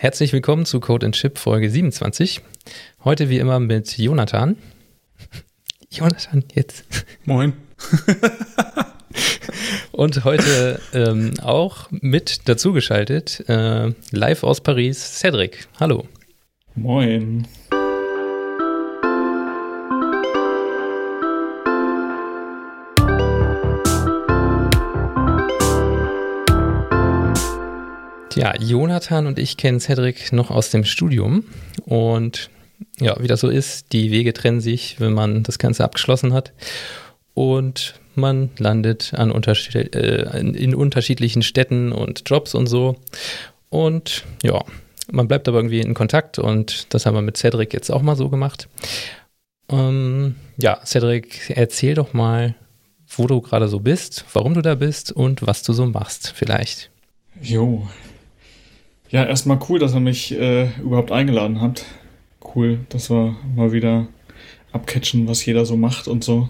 herzlich willkommen zu Code and Chip Folge 27. Heute wie immer mit Jonathan. Jonathan, jetzt. Moin. Und heute ähm, auch mit dazugeschaltet, äh, live aus Paris, Cedric. Hallo. Moin. Ja, Jonathan und ich kennen Cedric noch aus dem Studium. Und ja, wie das so ist, die Wege trennen sich, wenn man das Ganze abgeschlossen hat. Und man landet an unterschied äh, in unterschiedlichen Städten und Jobs und so. Und ja, man bleibt aber irgendwie in Kontakt und das haben wir mit Cedric jetzt auch mal so gemacht. Ähm, ja, Cedric, erzähl doch mal, wo du gerade so bist, warum du da bist und was du so machst, vielleicht. Jo, ja, erstmal cool, dass ihr mich äh, überhaupt eingeladen habt. Cool, dass wir mal wieder abcatchen, was jeder so macht und so.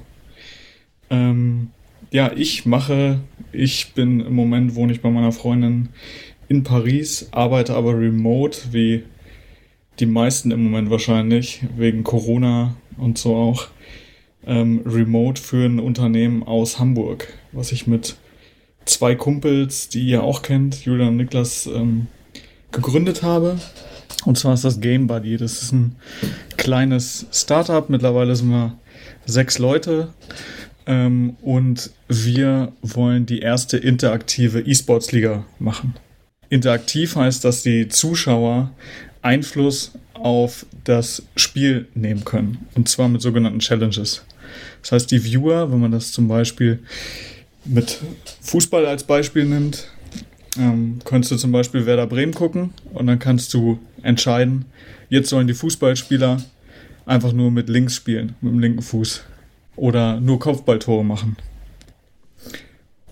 Ähm, ja, ich mache, ich bin im Moment, wohne ich bei meiner Freundin in Paris, arbeite aber remote, wie die meisten im Moment wahrscheinlich, wegen Corona und so auch. Ähm, remote für ein Unternehmen aus Hamburg, was ich mit zwei Kumpels, die ihr auch kennt, Julian und Niklas, ähm, gegründet habe. Und zwar ist das Game Buddy. Das ist ein kleines Startup. Mittlerweile sind wir sechs Leute. Ähm, und wir wollen die erste interaktive E-Sports-Liga machen. Interaktiv heißt, dass die Zuschauer Einfluss auf das Spiel nehmen können. Und zwar mit sogenannten Challenges. Das heißt, die Viewer, wenn man das zum Beispiel mit Fußball als Beispiel nimmt, ähm, könntest du zum Beispiel Werder Bremen gucken und dann kannst du entscheiden, jetzt sollen die Fußballspieler einfach nur mit links spielen, mit dem linken Fuß. Oder nur Kopfballtore machen.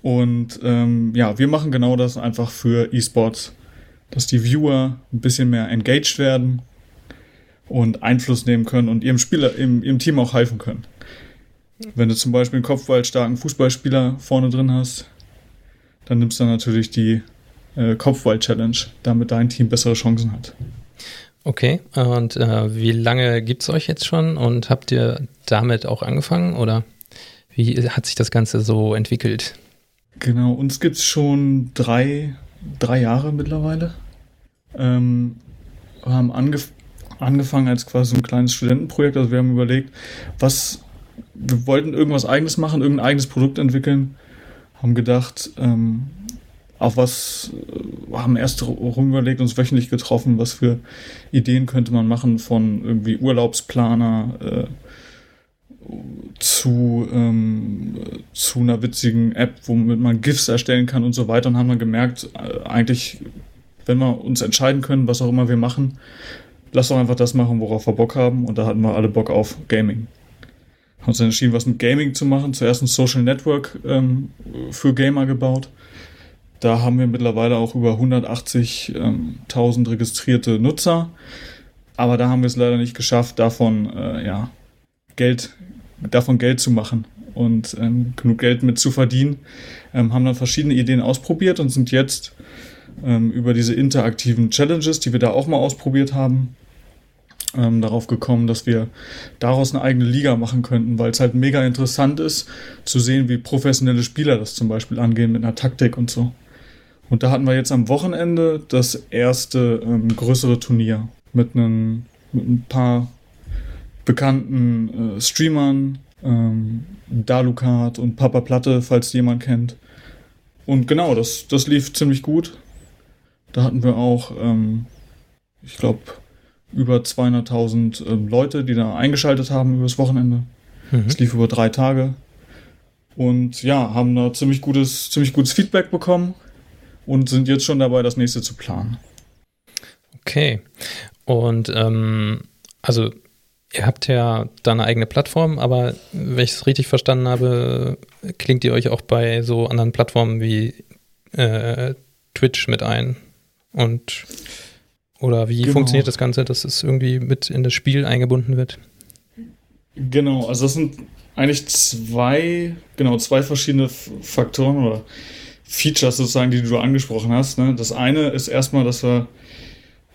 Und ähm, ja, wir machen genau das einfach für E-Sports, dass die Viewer ein bisschen mehr engaged werden und Einfluss nehmen können und ihrem Spieler, im, ihrem Team auch helfen können. Wenn du zum Beispiel einen kopfballstarken Fußballspieler vorne drin hast, dann nimmst du natürlich die äh, Kopfball-Challenge, damit dein Team bessere Chancen hat. Okay, und äh, wie lange gibt es euch jetzt schon und habt ihr damit auch angefangen oder wie hat sich das Ganze so entwickelt? Genau, uns gibt es schon drei, drei Jahre mittlerweile. Ähm, wir haben angef angefangen als quasi ein kleines Studentenprojekt. Also wir haben überlegt, was wir wollten irgendwas eigenes machen, irgendein eigenes Produkt entwickeln haben gedacht, ähm, auf was, äh, haben erst rumüberlegt, uns wöchentlich getroffen, was für Ideen könnte man machen von irgendwie Urlaubsplaner äh, zu, ähm, zu einer witzigen App, womit man GIFs erstellen kann und so weiter und haben dann gemerkt, äh, eigentlich, wenn wir uns entscheiden können, was auch immer wir machen, lass doch einfach das machen, worauf wir Bock haben und da hatten wir alle Bock auf Gaming haben uns entschieden, was mit Gaming zu machen. Zuerst ein Social Network ähm, für Gamer gebaut. Da haben wir mittlerweile auch über 180.000 ähm, registrierte Nutzer. Aber da haben wir es leider nicht geschafft, davon äh, ja, Geld, davon Geld zu machen und ähm, genug Geld mit zu verdienen. Ähm, haben dann verschiedene Ideen ausprobiert und sind jetzt ähm, über diese interaktiven Challenges, die wir da auch mal ausprobiert haben, ähm, darauf gekommen, dass wir daraus eine eigene Liga machen könnten, weil es halt mega interessant ist, zu sehen, wie professionelle Spieler das zum Beispiel angehen mit einer Taktik und so. Und da hatten wir jetzt am Wochenende das erste ähm, größere Turnier mit, einem, mit ein paar bekannten äh, Streamern, ähm, Dalukat und Papa Platte, falls jemand kennt. Und genau, das, das lief ziemlich gut. Da hatten wir auch, ähm, ich glaube, über 200.000 äh, Leute, die da eingeschaltet haben übers Wochenende. Mhm. Es lief über drei Tage. Und ja, haben da ziemlich gutes, ziemlich gutes Feedback bekommen und sind jetzt schon dabei, das nächste zu planen. Okay. Und ähm, also ihr habt ja da eine eigene Plattform, aber wenn ich es richtig verstanden habe, klingt ihr euch auch bei so anderen Plattformen wie äh, Twitch mit ein. Und oder wie genau. funktioniert das Ganze, dass es irgendwie mit in das Spiel eingebunden wird? Genau, also das sind eigentlich zwei, genau, zwei verschiedene Faktoren oder Features sozusagen, die du angesprochen hast. Ne? Das eine ist erstmal, dass wir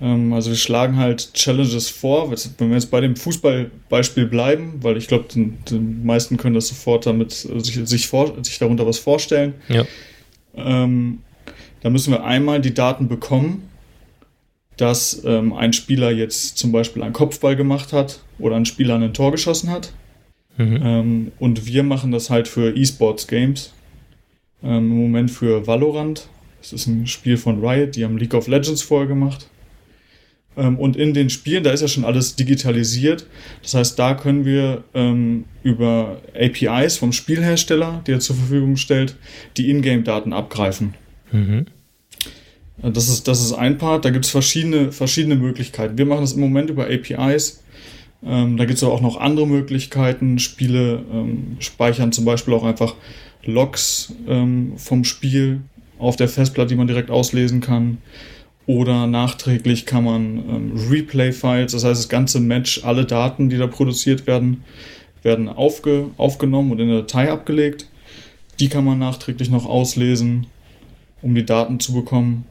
Ähm, also wir schlagen halt Challenges vor, wenn wir jetzt bei dem Fußballbeispiel bleiben, weil ich glaube, die, meisten können das sofort damit sich, sich, vor, sich darunter was vorstellen. Ja. Ähm, da müssen wir einmal die Daten bekommen, dass ähm, ein Spieler jetzt zum Beispiel einen Kopfball gemacht hat oder ein Spieler ein Tor geschossen hat. Mhm. Ähm, und wir machen das halt für E-Sports Games. Ähm, Im Moment für Valorant. Das ist ein Spiel von Riot, die haben League of Legends vorher gemacht. Ähm, und in den Spielen, da ist ja schon alles digitalisiert. Das heißt, da können wir ähm, über APIs vom Spielhersteller, die er zur Verfügung stellt, die Ingame-Daten abgreifen. Mhm. Äh, das ist, das ist ein Part. Da gibt es verschiedene, verschiedene Möglichkeiten. Wir machen das im Moment über APIs. Ähm, da gibt es aber auch noch andere Möglichkeiten. Spiele ähm, speichern zum Beispiel auch einfach Logs ähm, vom Spiel auf der Festplatte, die man direkt auslesen kann. Oder nachträglich kann man ähm, Replay-Files, das heißt das ganze Match, alle Daten, die da produziert werden, werden aufge aufgenommen und in der Datei abgelegt. Die kann man nachträglich noch auslesen, um die Daten zu bekommen.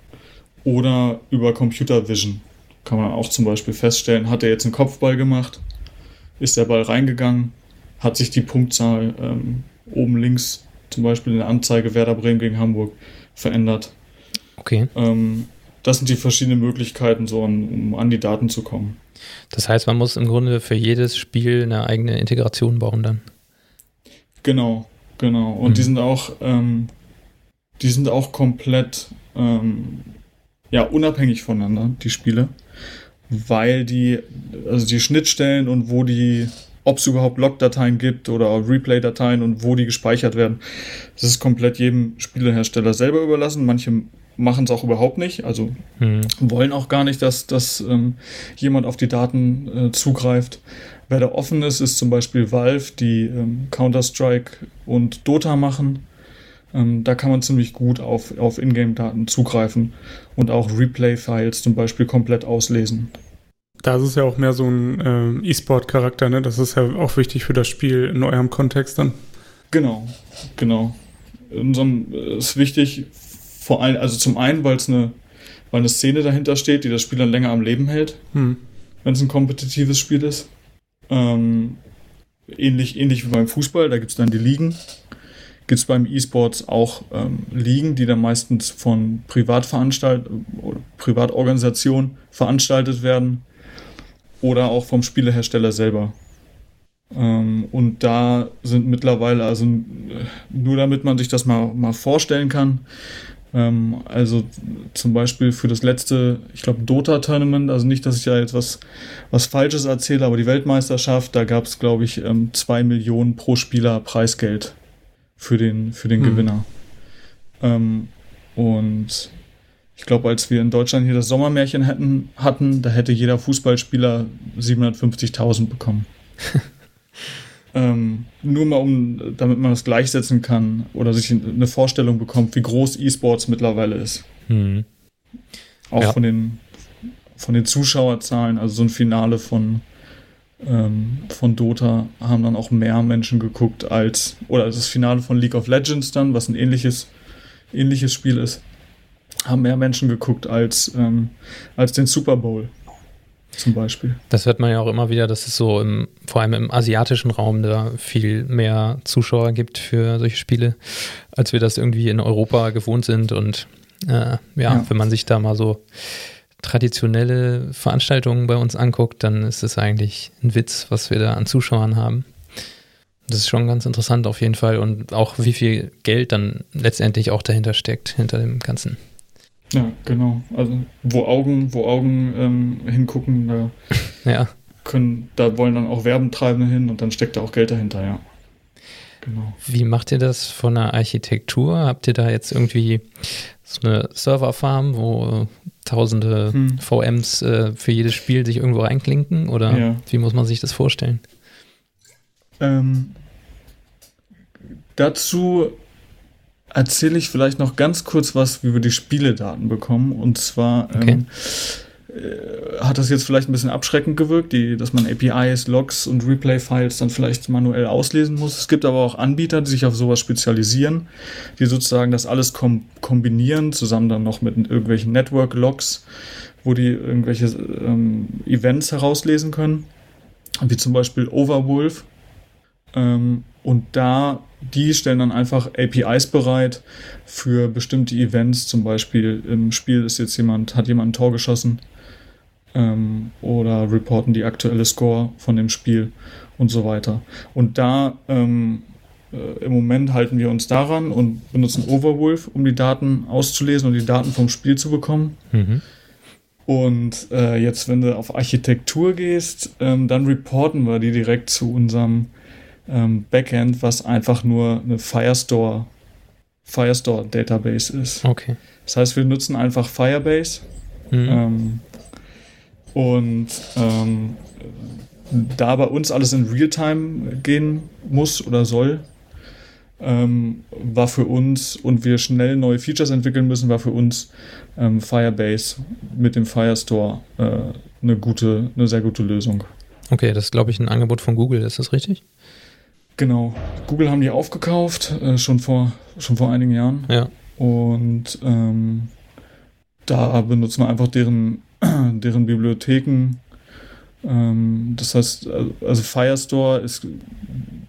Oder über Computer Vision kann man auch zum Beispiel feststellen, hat er jetzt einen Kopfball gemacht, ist der Ball reingegangen, hat sich die Punktzahl ähm, oben links, zum Beispiel in der Anzeige Werder Bremen gegen Hamburg, verändert. Okay. Ähm, das sind die verschiedenen Möglichkeiten, so an, um an die Daten zu kommen. Das heißt, man muss im Grunde für jedes Spiel eine eigene Integration bauen dann. Genau, genau. Und mhm. die sind auch, ähm, die sind auch komplett ähm, ja, unabhängig voneinander, die Spiele. Weil die, also die Schnittstellen und wo die, ob es überhaupt Log-Dateien gibt oder Replay-Dateien und wo die gespeichert werden, das ist komplett jedem Spielehersteller selber überlassen. Manche machen es auch überhaupt nicht, also hm. wollen auch gar nicht, dass, dass ähm, jemand auf die Daten äh, zugreift. Wer da offen ist, ist zum Beispiel Valve, die ähm, Counter-Strike und Dota machen. Ähm, da kann man ziemlich gut auf, auf Ingame-Daten zugreifen und auch Replay-Files zum Beispiel komplett auslesen. Da ist es ja auch mehr so ein äh, E-Sport-Charakter, ne? Das ist ja auch wichtig für das Spiel in eurem Kontext dann. Genau, genau. Unserem äh, ist wichtig, vor allem, also zum einen, weil es eine, weil eine Szene dahinter steht, die das Spiel dann länger am Leben hält, hm. wenn es ein kompetitives Spiel ist. Ähm, ähnlich, ähnlich wie beim Fußball, da gibt es dann die Ligen. Gibt es beim E-Sports auch ähm, Ligen, die dann meistens von Privatveranstaltern äh, oder Privatorganisationen veranstaltet werden oder auch vom Spielehersteller selber. Ähm, und da sind mittlerweile, also nur damit man sich das mal, mal vorstellen kann, ähm, also zum Beispiel für das letzte, ich glaube, Dota-Tournament, also nicht, dass ich da jetzt was, was Falsches erzähle, aber die Weltmeisterschaft, da gab es, glaube ich, ähm, zwei Millionen pro Spieler Preisgeld für den, für den hm. Gewinner. Ähm, und ich glaube, als wir in Deutschland hier das Sommermärchen hätten, hatten, da hätte jeder Fußballspieler 750.000 bekommen. Ähm, nur mal um, damit man das gleichsetzen kann oder sich eine Vorstellung bekommt, wie groß E-Sports mittlerweile ist. Hm. Auch ja. von den von den Zuschauerzahlen, also so ein Finale von ähm, von Dota haben dann auch mehr Menschen geguckt als oder das Finale von League of Legends dann, was ein ähnliches ähnliches Spiel ist, haben mehr Menschen geguckt als ähm, als den Super Bowl zum Beispiel. Das hört man ja auch immer wieder, dass es so im, vor allem im asiatischen Raum da viel mehr Zuschauer gibt für solche Spiele, als wir das irgendwie in Europa gewohnt sind. Und äh, ja, ja, wenn man sich da mal so traditionelle Veranstaltungen bei uns anguckt, dann ist es eigentlich ein Witz, was wir da an Zuschauern haben. Das ist schon ganz interessant auf jeden Fall und auch wie viel Geld dann letztendlich auch dahinter steckt, hinter dem Ganzen. Ja, genau. Also wo Augen, wo Augen ähm, hingucken, da ja. können, da wollen dann auch Werbentreibende hin und dann steckt da auch Geld dahinter, ja. Genau. Wie macht ihr das von der Architektur? Habt ihr da jetzt irgendwie so eine Serverfarm, wo tausende hm. VMs äh, für jedes Spiel sich irgendwo reinklinken? Oder ja. wie muss man sich das vorstellen? Ähm, dazu erzähle ich vielleicht noch ganz kurz was, wie wir die Spieledaten bekommen. Und zwar okay. ähm, äh, hat das jetzt vielleicht ein bisschen abschreckend gewirkt, die, dass man APIs, Logs und Replay-Files dann vielleicht manuell auslesen muss. Es gibt aber auch Anbieter, die sich auf sowas spezialisieren, die sozusagen das alles kom kombinieren, zusammen dann noch mit irgendwelchen Network-Logs, wo die irgendwelche ähm, Events herauslesen können, wie zum Beispiel Overwolf. Ähm, und da, die stellen dann einfach APIs bereit für bestimmte Events, zum Beispiel im Spiel ist jetzt jemand, hat jemand ein Tor geschossen ähm, oder reporten die aktuelle Score von dem Spiel und so weiter. Und da ähm, äh, im Moment halten wir uns daran und benutzen Overwolf, um die Daten auszulesen und die Daten vom Spiel zu bekommen. Mhm. Und äh, jetzt, wenn du auf Architektur gehst, ähm, dann reporten wir die direkt zu unserem ähm, Backend, was einfach nur eine Firestore, Firestore Database ist. Okay. Das heißt, wir nutzen einfach Firebase. Mhm. Ähm, und ähm, da bei uns alles in Realtime gehen muss oder soll, ähm, war für uns und wir schnell neue Features entwickeln müssen, war für uns ähm, Firebase mit dem Firestore äh, eine gute, eine sehr gute Lösung. Okay, das ist glaube ich ein Angebot von Google, ist das richtig? Genau. Google haben die aufgekauft, äh, schon, vor, schon vor einigen Jahren. Ja. Und ähm, da benutzen wir einfach deren, deren Bibliotheken ähm, das heißt, also Firestore ist,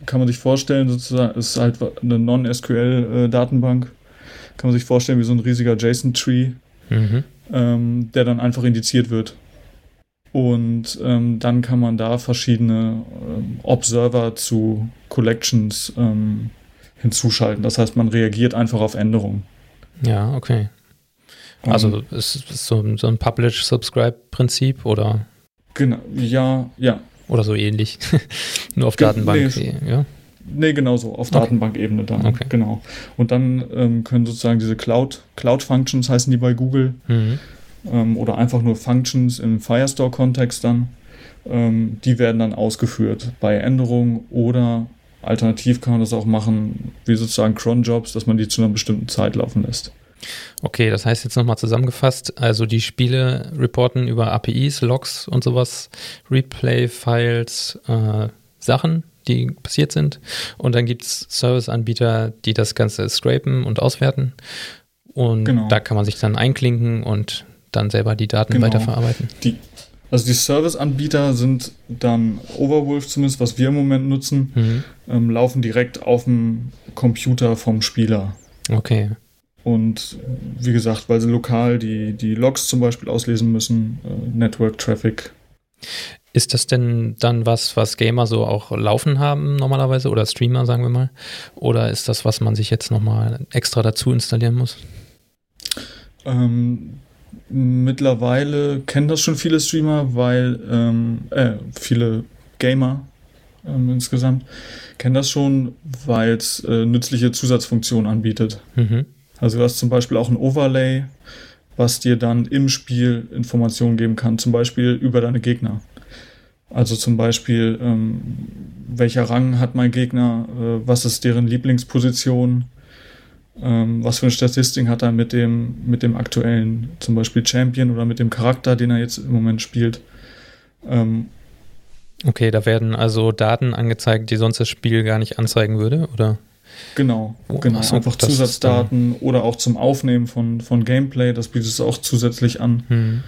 kann man sich vorstellen, sozusagen, ist halt eine Non-SQL-Datenbank. Kann man sich vorstellen wie so ein riesiger JSON-Tree, mhm. ähm, der dann einfach indiziert wird. Und ähm, dann kann man da verschiedene ähm, Observer zu Collections ähm, hinzuschalten. Das heißt, man reagiert einfach auf Änderungen. Ja, okay. Also ist, ist so, so ein Publish-Subscribe-Prinzip oder? Genau, ja, ja. Oder so ähnlich. Nur auf Datenbank, nee, ja? Nee, genau so, auf okay. Datenbankebene dann. Okay. Genau. Und dann ähm, können sozusagen diese Cloud, Cloud-Functions heißen die bei Google. Mhm. Ähm, oder einfach nur Functions im Firestore-Kontext dann. Ähm, die werden dann ausgeführt bei Änderungen oder alternativ kann man das auch machen, wie sozusagen Cron-Jobs, dass man die zu einer bestimmten Zeit laufen lässt. Okay, das heißt jetzt nochmal zusammengefasst, also die Spiele reporten über APIs, Logs und sowas, Replay-Files, äh, Sachen, die passiert sind. Und dann gibt es Service-Anbieter, die das Ganze scrapen und auswerten. Und genau. da kann man sich dann einklinken und dann selber die Daten genau. weiterverarbeiten. Die, also die Service-Anbieter sind dann Overwolf zumindest, was wir im Moment nutzen, mhm. ähm, laufen direkt auf dem Computer vom Spieler. Okay. Und wie gesagt, weil sie lokal die, die Logs zum Beispiel auslesen müssen, äh, Network Traffic. Ist das denn dann was, was Gamer so auch laufen haben normalerweise oder Streamer, sagen wir mal? Oder ist das, was man sich jetzt nochmal extra dazu installieren muss? Ähm, mittlerweile kennen das schon viele Streamer, weil ähm, äh, viele Gamer ähm, insgesamt kennen das schon, weil es äh, nützliche Zusatzfunktionen anbietet. Mhm. Also du hast zum Beispiel auch ein Overlay, was dir dann im Spiel Informationen geben kann, zum Beispiel über deine Gegner. Also zum Beispiel, ähm, welcher Rang hat mein Gegner, äh, was ist deren Lieblingsposition, ähm, was für eine Statistik hat er mit dem, mit dem aktuellen, zum Beispiel Champion oder mit dem Charakter, den er jetzt im Moment spielt. Ähm, okay, da werden also Daten angezeigt, die sonst das Spiel gar nicht anzeigen würde, oder? Genau, oh, genau. So, einfach Zusatzdaten oder auch zum Aufnehmen von, von Gameplay, das bietet es auch zusätzlich an. Hm.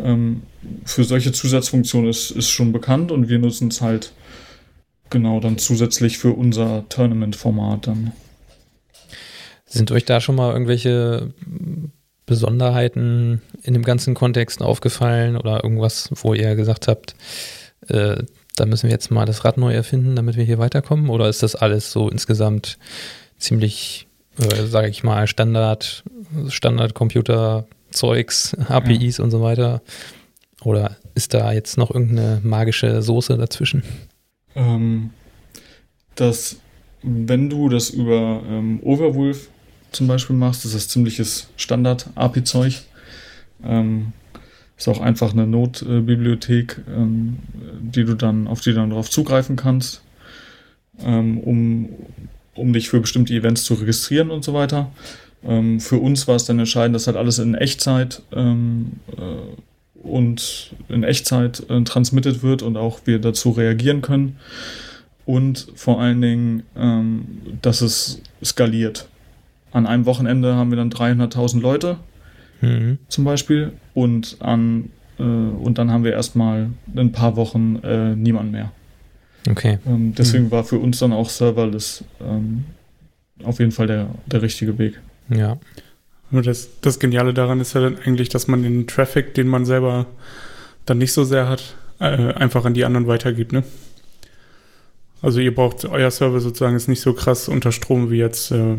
Ähm, für solche Zusatzfunktionen ist, ist schon bekannt und wir nutzen es halt genau dann zusätzlich für unser Tournament-Format dann. Sind euch da schon mal irgendwelche Besonderheiten in dem ganzen Kontext aufgefallen oder irgendwas, wo ihr gesagt habt, äh, da müssen wir jetzt mal das Rad neu erfinden, damit wir hier weiterkommen? Oder ist das alles so insgesamt ziemlich, äh, sage ich mal, Standard, Standard-Computer-Zeugs, APIs ja. und so weiter? Oder ist da jetzt noch irgendeine magische Soße dazwischen? Ähm, das, wenn du das über ähm, Overwolf zum Beispiel machst, ist das ziemliches Standard-API-Zeug. Ähm, ist auch einfach eine Notbibliothek, ähm, die du dann, auf die du dann darauf zugreifen kannst, ähm, um, um dich für bestimmte Events zu registrieren und so weiter. Ähm, für uns war es dann entscheidend, dass halt alles in Echtzeit ähm, äh, und in Echtzeit äh, transmitted wird und auch wir dazu reagieren können. Und vor allen Dingen, ähm, dass es skaliert. An einem Wochenende haben wir dann 300.000 Leute mhm. zum Beispiel. Und, an, äh, und dann haben wir erstmal ein paar Wochen äh, niemand mehr. Okay. Ähm, deswegen mhm. war für uns dann auch Serverless ähm, auf jeden Fall der, der richtige Weg. Ja. Nur das, das Geniale daran ist ja dann eigentlich, dass man den Traffic, den man selber dann nicht so sehr hat, äh, einfach an die anderen weitergibt, ne? Also ihr braucht, euer Server sozusagen ist nicht so krass unter Strom wie jetzt äh,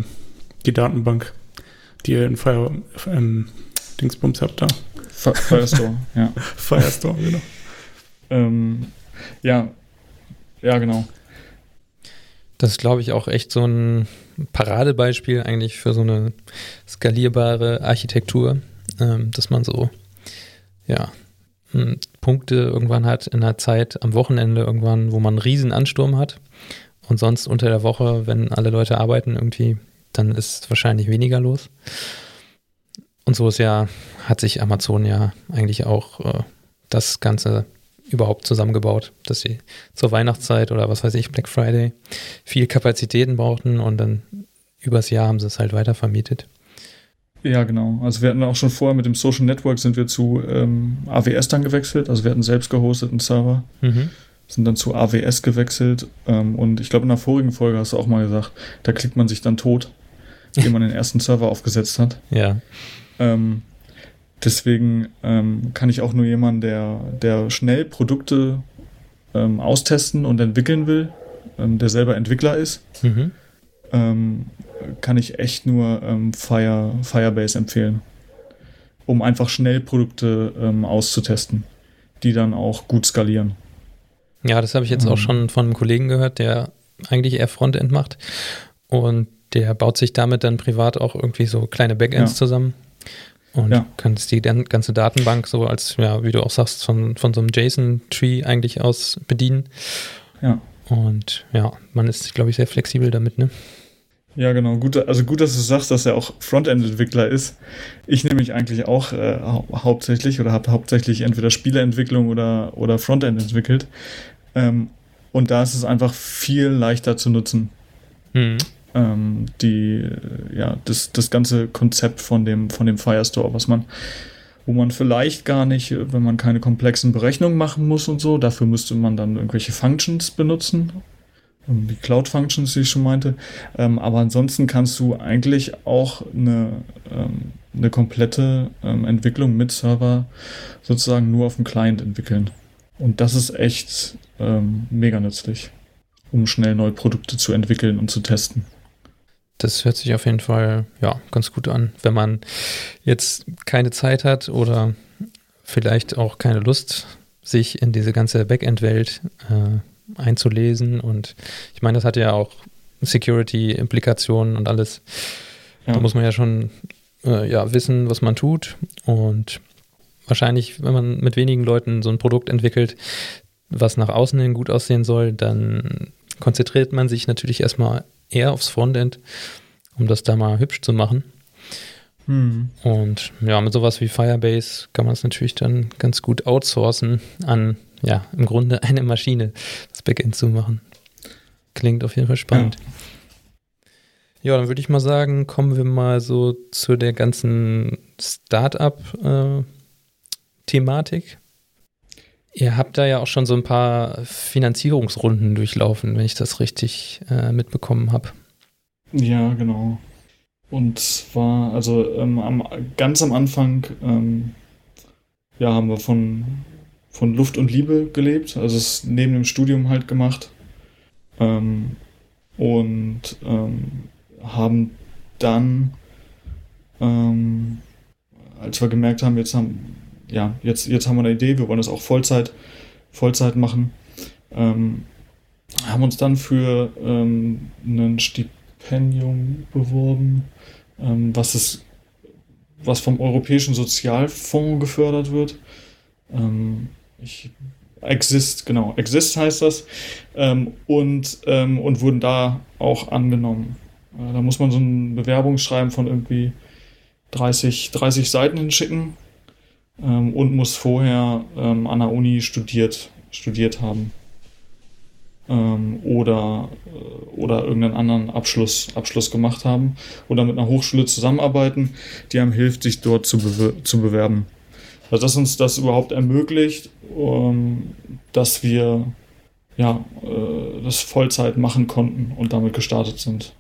die Datenbank, die ihr in Fire, ähm, Dingsbums habt da. Firestore, ja. Firestore, genau. Ähm, ja, ja, genau. Das ist, glaube ich, auch echt so ein Paradebeispiel eigentlich für so eine skalierbare Architektur, ähm, dass man so, ja, hm, Punkte irgendwann hat in der Zeit am Wochenende irgendwann, wo man einen riesen Ansturm hat und sonst unter der Woche, wenn alle Leute arbeiten irgendwie, dann ist wahrscheinlich weniger los. Und so ist ja, hat sich Amazon ja eigentlich auch äh, das Ganze überhaupt zusammengebaut, dass sie zur Weihnachtszeit oder was weiß ich, Black Friday viel Kapazitäten brauchten und dann übers Jahr haben sie es halt weiter vermietet. Ja, genau. Also wir hatten auch schon vorher mit dem Social Network sind wir zu ähm, AWS dann gewechselt. Also wir hatten selbst gehosteten Server, mhm. sind dann zu AWS gewechselt. Ähm, und ich glaube, in der vorigen Folge hast du auch mal gesagt, da klickt man sich dann tot, wenn man den ersten Server aufgesetzt hat. Ja. Ähm, deswegen ähm, kann ich auch nur jemanden, der, der schnell Produkte ähm, austesten und entwickeln will, ähm, der selber Entwickler ist, mhm ähm, kann ich echt nur ähm, Fire, Firebase empfehlen, um einfach schnell Produkte ähm, auszutesten, die dann auch gut skalieren. Ja, das habe ich jetzt auch ähm. schon von einem Kollegen gehört, der eigentlich eher Frontend macht und der baut sich damit dann privat auch irgendwie so kleine Backends ja. zusammen und ja. kannst die ganze Datenbank so als, ja, wie du auch sagst, von, von so einem JSON-Tree eigentlich aus bedienen. Ja. Und ja, man ist, glaube ich, sehr flexibel damit, ne? Ja, genau. Gut, also gut, dass du sagst, dass er auch Frontend-Entwickler ist. Ich nehme mich eigentlich auch äh, hau hauptsächlich oder habe hauptsächlich entweder Spieleentwicklung oder, oder Frontend entwickelt. Ähm, und da ist es einfach viel leichter zu nutzen. Mhm. Ähm, die, ja, das, das ganze Konzept von dem, von dem Firestore, was man, wo man vielleicht gar nicht, wenn man keine komplexen Berechnungen machen muss und so, dafür müsste man dann irgendwelche Functions benutzen die Cloud-Functions, die ich schon meinte. Ähm, aber ansonsten kannst du eigentlich auch eine, ähm, eine komplette ähm, Entwicklung mit Server sozusagen nur auf dem Client entwickeln. Und das ist echt ähm, mega nützlich, um schnell neue Produkte zu entwickeln und zu testen. Das hört sich auf jeden Fall ja ganz gut an, wenn man jetzt keine Zeit hat oder vielleicht auch keine Lust, sich in diese ganze Backend-Welt äh, einzulesen. Und ich meine, das hat ja auch Security-Implikationen und alles. Ja. Da muss man ja schon äh, ja, wissen, was man tut. Und wahrscheinlich, wenn man mit wenigen Leuten so ein Produkt entwickelt, was nach außen hin gut aussehen soll, dann konzentriert man sich natürlich erstmal eher aufs Frontend, um das da mal hübsch zu machen. Hm. Und ja, mit sowas wie Firebase kann man es natürlich dann ganz gut outsourcen an ja, im Grunde eine Maschine, das Backend zu machen. Klingt auf jeden Fall spannend. Ja, ja dann würde ich mal sagen, kommen wir mal so zu der ganzen Startup-Thematik. Ihr habt da ja auch schon so ein paar Finanzierungsrunden durchlaufen, wenn ich das richtig äh, mitbekommen habe. Ja, genau. Und zwar, also ähm, am, ganz am Anfang ähm, ja, haben wir von von Luft und Liebe gelebt, also es neben dem Studium halt gemacht. Ähm, und ähm, haben dann, ähm, als wir gemerkt haben, jetzt haben, ja, jetzt, jetzt haben wir eine Idee, wir wollen das auch Vollzeit, Vollzeit machen, ähm, haben uns dann für ähm, ein Stipendium beworben, ähm, was es, was vom Europäischen Sozialfonds gefördert wird. Ähm, ich, Exist, genau, Exist heißt das, ähm, und, ähm, und wurden da auch angenommen. Äh, da muss man so ein Bewerbungsschreiben von irgendwie 30, 30 Seiten hinschicken ähm, und muss vorher ähm, an der Uni studiert, studiert haben. ähm, oder, äh, oder irgendeinen anderen Abschluss, Abschluss gemacht haben oder mit einer Hochschule zusammenarbeiten, die einem hilft, sich dort zu, bewer zu bewerben. Also dass uns das überhaupt ermöglicht, ähm, dass wir ja, äh, das Vollzeit machen konnten und damit gestartet sind.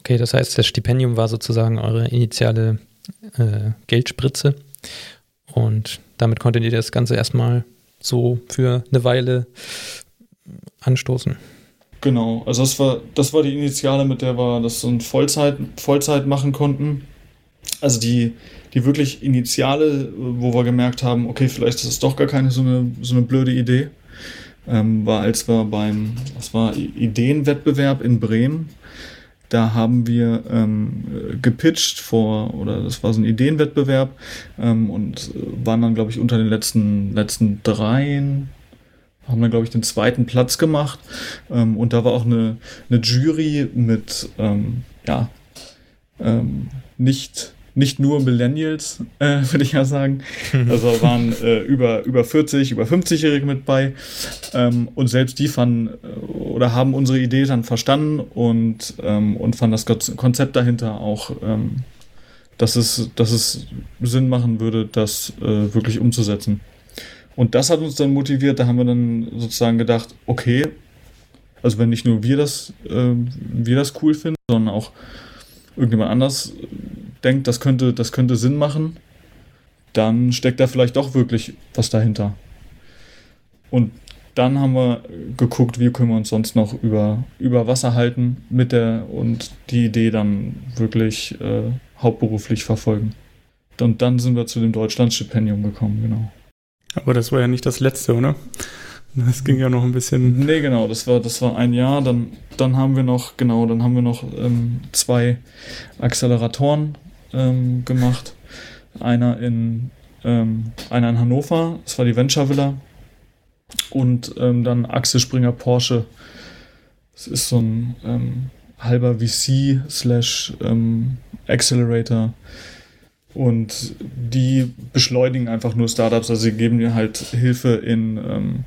Okay, das heißt, das Stipendium war sozusagen eure initiale äh, Geldspritze und damit konntet ihr das Ganze erstmal so für eine Weile anstoßen. Genau, also das war, das war die Initiale, mit der wir das in Vollzeit, Vollzeit machen konnten. Also die, die wirklich Initiale, wo wir gemerkt haben, okay, vielleicht ist es doch gar keine so eine, so eine blöde Idee, ähm, war als wir beim, das war Ideenwettbewerb in Bremen. Da haben wir ähm, gepitcht vor, oder das war so ein Ideenwettbewerb ähm, und waren dann, glaube ich, unter den letzten, letzten dreien, haben dann, glaube ich, den zweiten Platz gemacht. Ähm, und da war auch eine, eine Jury mit, ähm, ja, ähm, nicht nicht nur Millennials, äh, würde ich ja sagen. Also waren äh, über, über 40, über 50-Jährige mit bei. Ähm, und selbst die fanden äh, oder haben unsere Idee dann verstanden und, ähm, und fanden das Konzept dahinter auch, ähm, dass, es, dass es Sinn machen würde, das äh, wirklich umzusetzen. Und das hat uns dann motiviert, da haben wir dann sozusagen gedacht, okay, also wenn nicht nur wir das, äh, wir das cool finden, sondern auch irgendjemand anders denkt, das könnte, das könnte Sinn machen, dann steckt da vielleicht doch wirklich was dahinter. Und dann haben wir geguckt, wie können wir uns sonst noch über, über Wasser halten mit der und die Idee dann wirklich äh, hauptberuflich verfolgen. Und dann sind wir zu dem Deutschlandstipendium gekommen, genau. Aber das war ja nicht das letzte, oder? Das ging ja noch ein bisschen. Nee, genau, das war, das war ein Jahr. Dann, dann haben wir noch, genau, dann haben wir noch ähm, zwei Acceleratoren ähm, gemacht. Einer in, ähm, einer in Hannover, das war die Venture Villa. Und ähm, dann Axel Springer Porsche. Das ist so ein ähm, halber VC slash ähm, Accelerator. Und die beschleunigen einfach nur Startups, also sie geben dir halt Hilfe in ähm,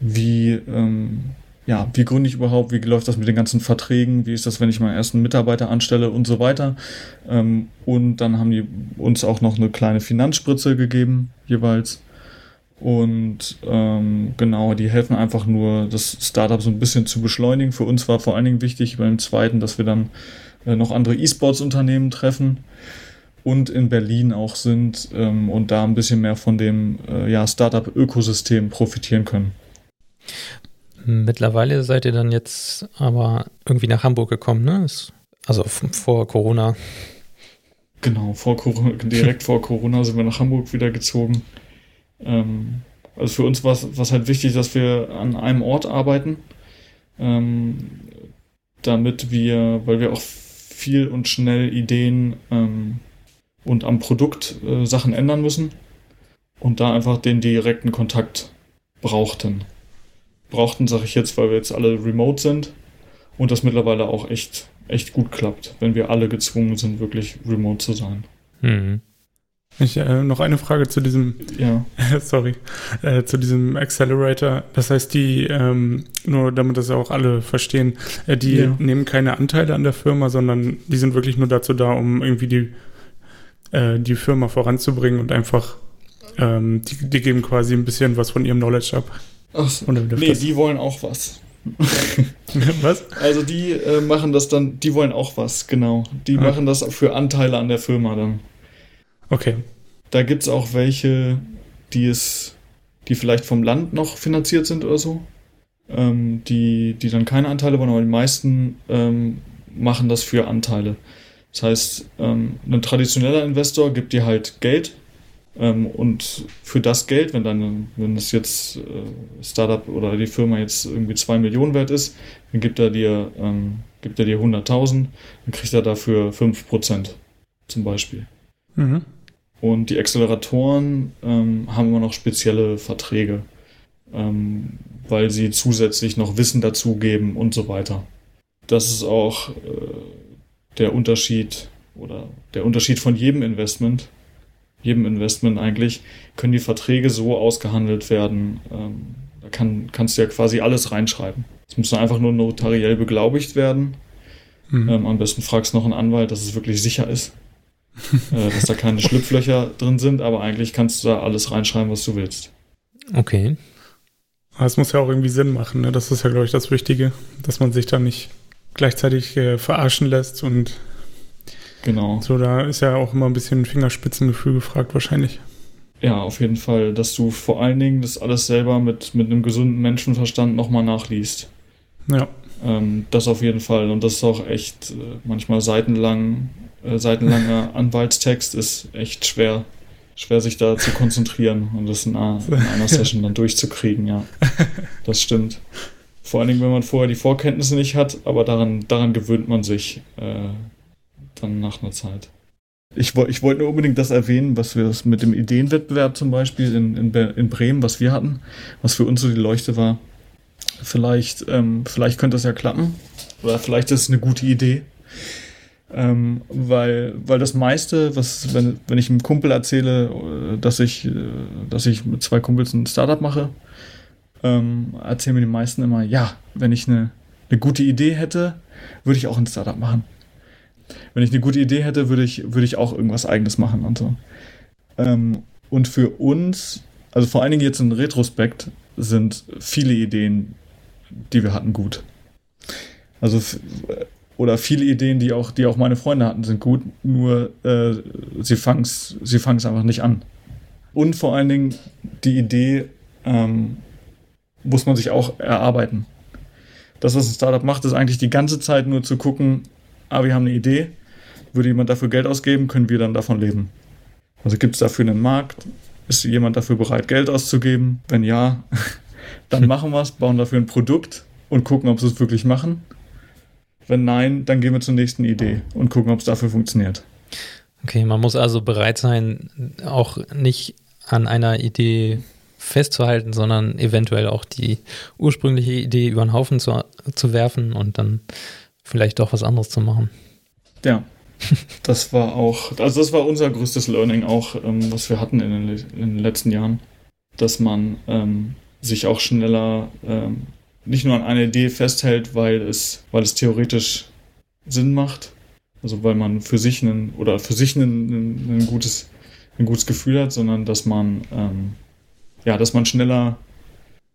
wie, ähm, ja, wie gründe ich überhaupt, wie läuft das mit den ganzen Verträgen, wie ist das, wenn ich meinen ersten Mitarbeiter anstelle und so weiter. Ähm, und dann haben die uns auch noch eine kleine Finanzspritze gegeben, jeweils. Und ähm, genau, die helfen einfach nur, das Startup so ein bisschen zu beschleunigen. Für uns war vor allen Dingen wichtig beim zweiten, dass wir dann äh, noch andere E-Sports-Unternehmen treffen und in Berlin auch sind ähm, und da ein bisschen mehr von dem äh, ja, Startup-Ökosystem profitieren können. Mittlerweile seid ihr dann jetzt aber irgendwie nach Hamburg gekommen, ne? Also vor Corona. Genau, vor Corona, direkt vor Corona sind wir nach Hamburg wieder gezogen. Ähm, also für uns war es halt wichtig, dass wir an einem Ort arbeiten, ähm, damit wir, weil wir auch viel und schnell Ideen ähm, und am Produkt äh, Sachen ändern müssen und da einfach den direkten Kontakt brauchten brauchten, sage ich jetzt, weil wir jetzt alle remote sind und das mittlerweile auch echt, echt gut klappt, wenn wir alle gezwungen sind, wirklich remote zu sein. Mhm. Ich, äh, noch eine Frage zu diesem, ja. sorry, äh, zu diesem Accelerator. Das heißt, die, ähm, nur damit das auch alle verstehen, äh, die ja. nehmen keine Anteile an der Firma, sondern die sind wirklich nur dazu da, um irgendwie die, äh, die Firma voranzubringen und einfach, ähm, die, die geben quasi ein bisschen was von ihrem Knowledge ab. Ach. Nee, die wollen auch was. was? Also die äh, machen das dann, die wollen auch was, genau. Die ah. machen das für Anteile an der Firma dann. Okay. Da gibt es auch welche, die es, die vielleicht vom Land noch finanziert sind oder so. Ähm, die, die dann keine Anteile wollen, aber die meisten ähm, machen das für Anteile. Das heißt, ähm, ein traditioneller Investor gibt dir halt Geld ähm, und für das Geld, wenn dann, wenn es jetzt äh, Startup oder die Firma jetzt irgendwie 2 Millionen wert ist, dann gibt er dir, ähm, gibt er dir 100.000, dann kriegt er dafür 5% zum Beispiel. Mhm. Und die Acceleratoren ähm, haben immer noch spezielle Verträge, ähm, weil sie zusätzlich noch Wissen dazugeben und so weiter. Das ist auch äh, der Unterschied oder der Unterschied von jedem Investment jedem Investment eigentlich, können die Verträge so ausgehandelt werden. Ähm, da kann, kannst du ja quasi alles reinschreiben. Es muss dann einfach nur notariell beglaubigt werden. Mhm. Ähm, am besten fragst du noch einen Anwalt, dass es wirklich sicher ist. äh, dass da keine Schlupflöcher drin sind, aber eigentlich kannst du da alles reinschreiben, was du willst. Okay. Aber es muss ja auch irgendwie Sinn machen, ne? Das ist ja, glaube ich, das Wichtige, dass man sich da nicht gleichzeitig äh, verarschen lässt und genau. So, da ist ja auch immer ein bisschen Fingerspitzengefühl gefragt, wahrscheinlich. Ja, auf jeden Fall, dass du vor allen Dingen das alles selber mit, mit einem gesunden Menschenverstand nochmal nachliest. Ja. Ähm, das auf jeden Fall. Und das ist auch echt äh, manchmal seitenlang, äh, seitenlanger Anwaltstext ist echt schwer, schwer sich da zu konzentrieren und das in einer, in einer Session dann durchzukriegen, ja. Das stimmt. Vor allen Dingen, wenn man vorher die Vorkenntnisse nicht hat, aber daran, daran gewöhnt man sich äh, dann nach einer Zeit. Ich, ich wollte nur unbedingt das erwähnen, was wir mit dem Ideenwettbewerb zum Beispiel in, in, in Bremen, was wir hatten, was für uns so die Leuchte war. Vielleicht, ähm, vielleicht könnte das ja klappen. Oder vielleicht ist es eine gute Idee. Ähm, weil, weil das meiste, was, wenn, wenn ich einem Kumpel erzähle, äh, dass ich, äh, dass ich mit zwei Kumpels ein Startup mache, ähm, erzählen mir die meisten immer, ja, wenn ich eine, eine gute Idee hätte, würde ich auch ein Startup machen wenn ich eine gute Idee hätte, würde ich, würde ich auch irgendwas eigenes machen und so. Ähm, und für uns, also vor allen Dingen jetzt in Retrospekt, sind viele Ideen, die wir hatten, gut. Also oder viele Ideen, die auch, die auch meine Freunde hatten, sind gut, nur äh, sie fangen es sie einfach nicht an. Und vor allen Dingen die Idee ähm, muss man sich auch erarbeiten. Das, was ein Startup macht, ist eigentlich die ganze Zeit nur zu gucken, ah, wir haben eine Idee, würde jemand dafür Geld ausgeben, können wir dann davon leben. Also gibt es dafür einen Markt? Ist jemand dafür bereit, Geld auszugeben? Wenn ja, dann machen wir es, bauen dafür ein Produkt und gucken, ob sie es wirklich machen. Wenn nein, dann gehen wir zur nächsten Idee und gucken, ob es dafür funktioniert. Okay, man muss also bereit sein, auch nicht an einer Idee festzuhalten, sondern eventuell auch die ursprüngliche Idee über den Haufen zu, zu werfen und dann vielleicht doch was anderes zu machen. Ja, das war auch, also das war unser größtes Learning auch, ähm, was wir hatten in den, in den, letzten Jahren, dass man ähm, sich auch schneller ähm, nicht nur an einer Idee festhält, weil es, weil es theoretisch Sinn macht, also weil man für sich einen oder für sich ein, gutes, ein gutes Gefühl hat, sondern dass man ähm, ja, dass man schneller,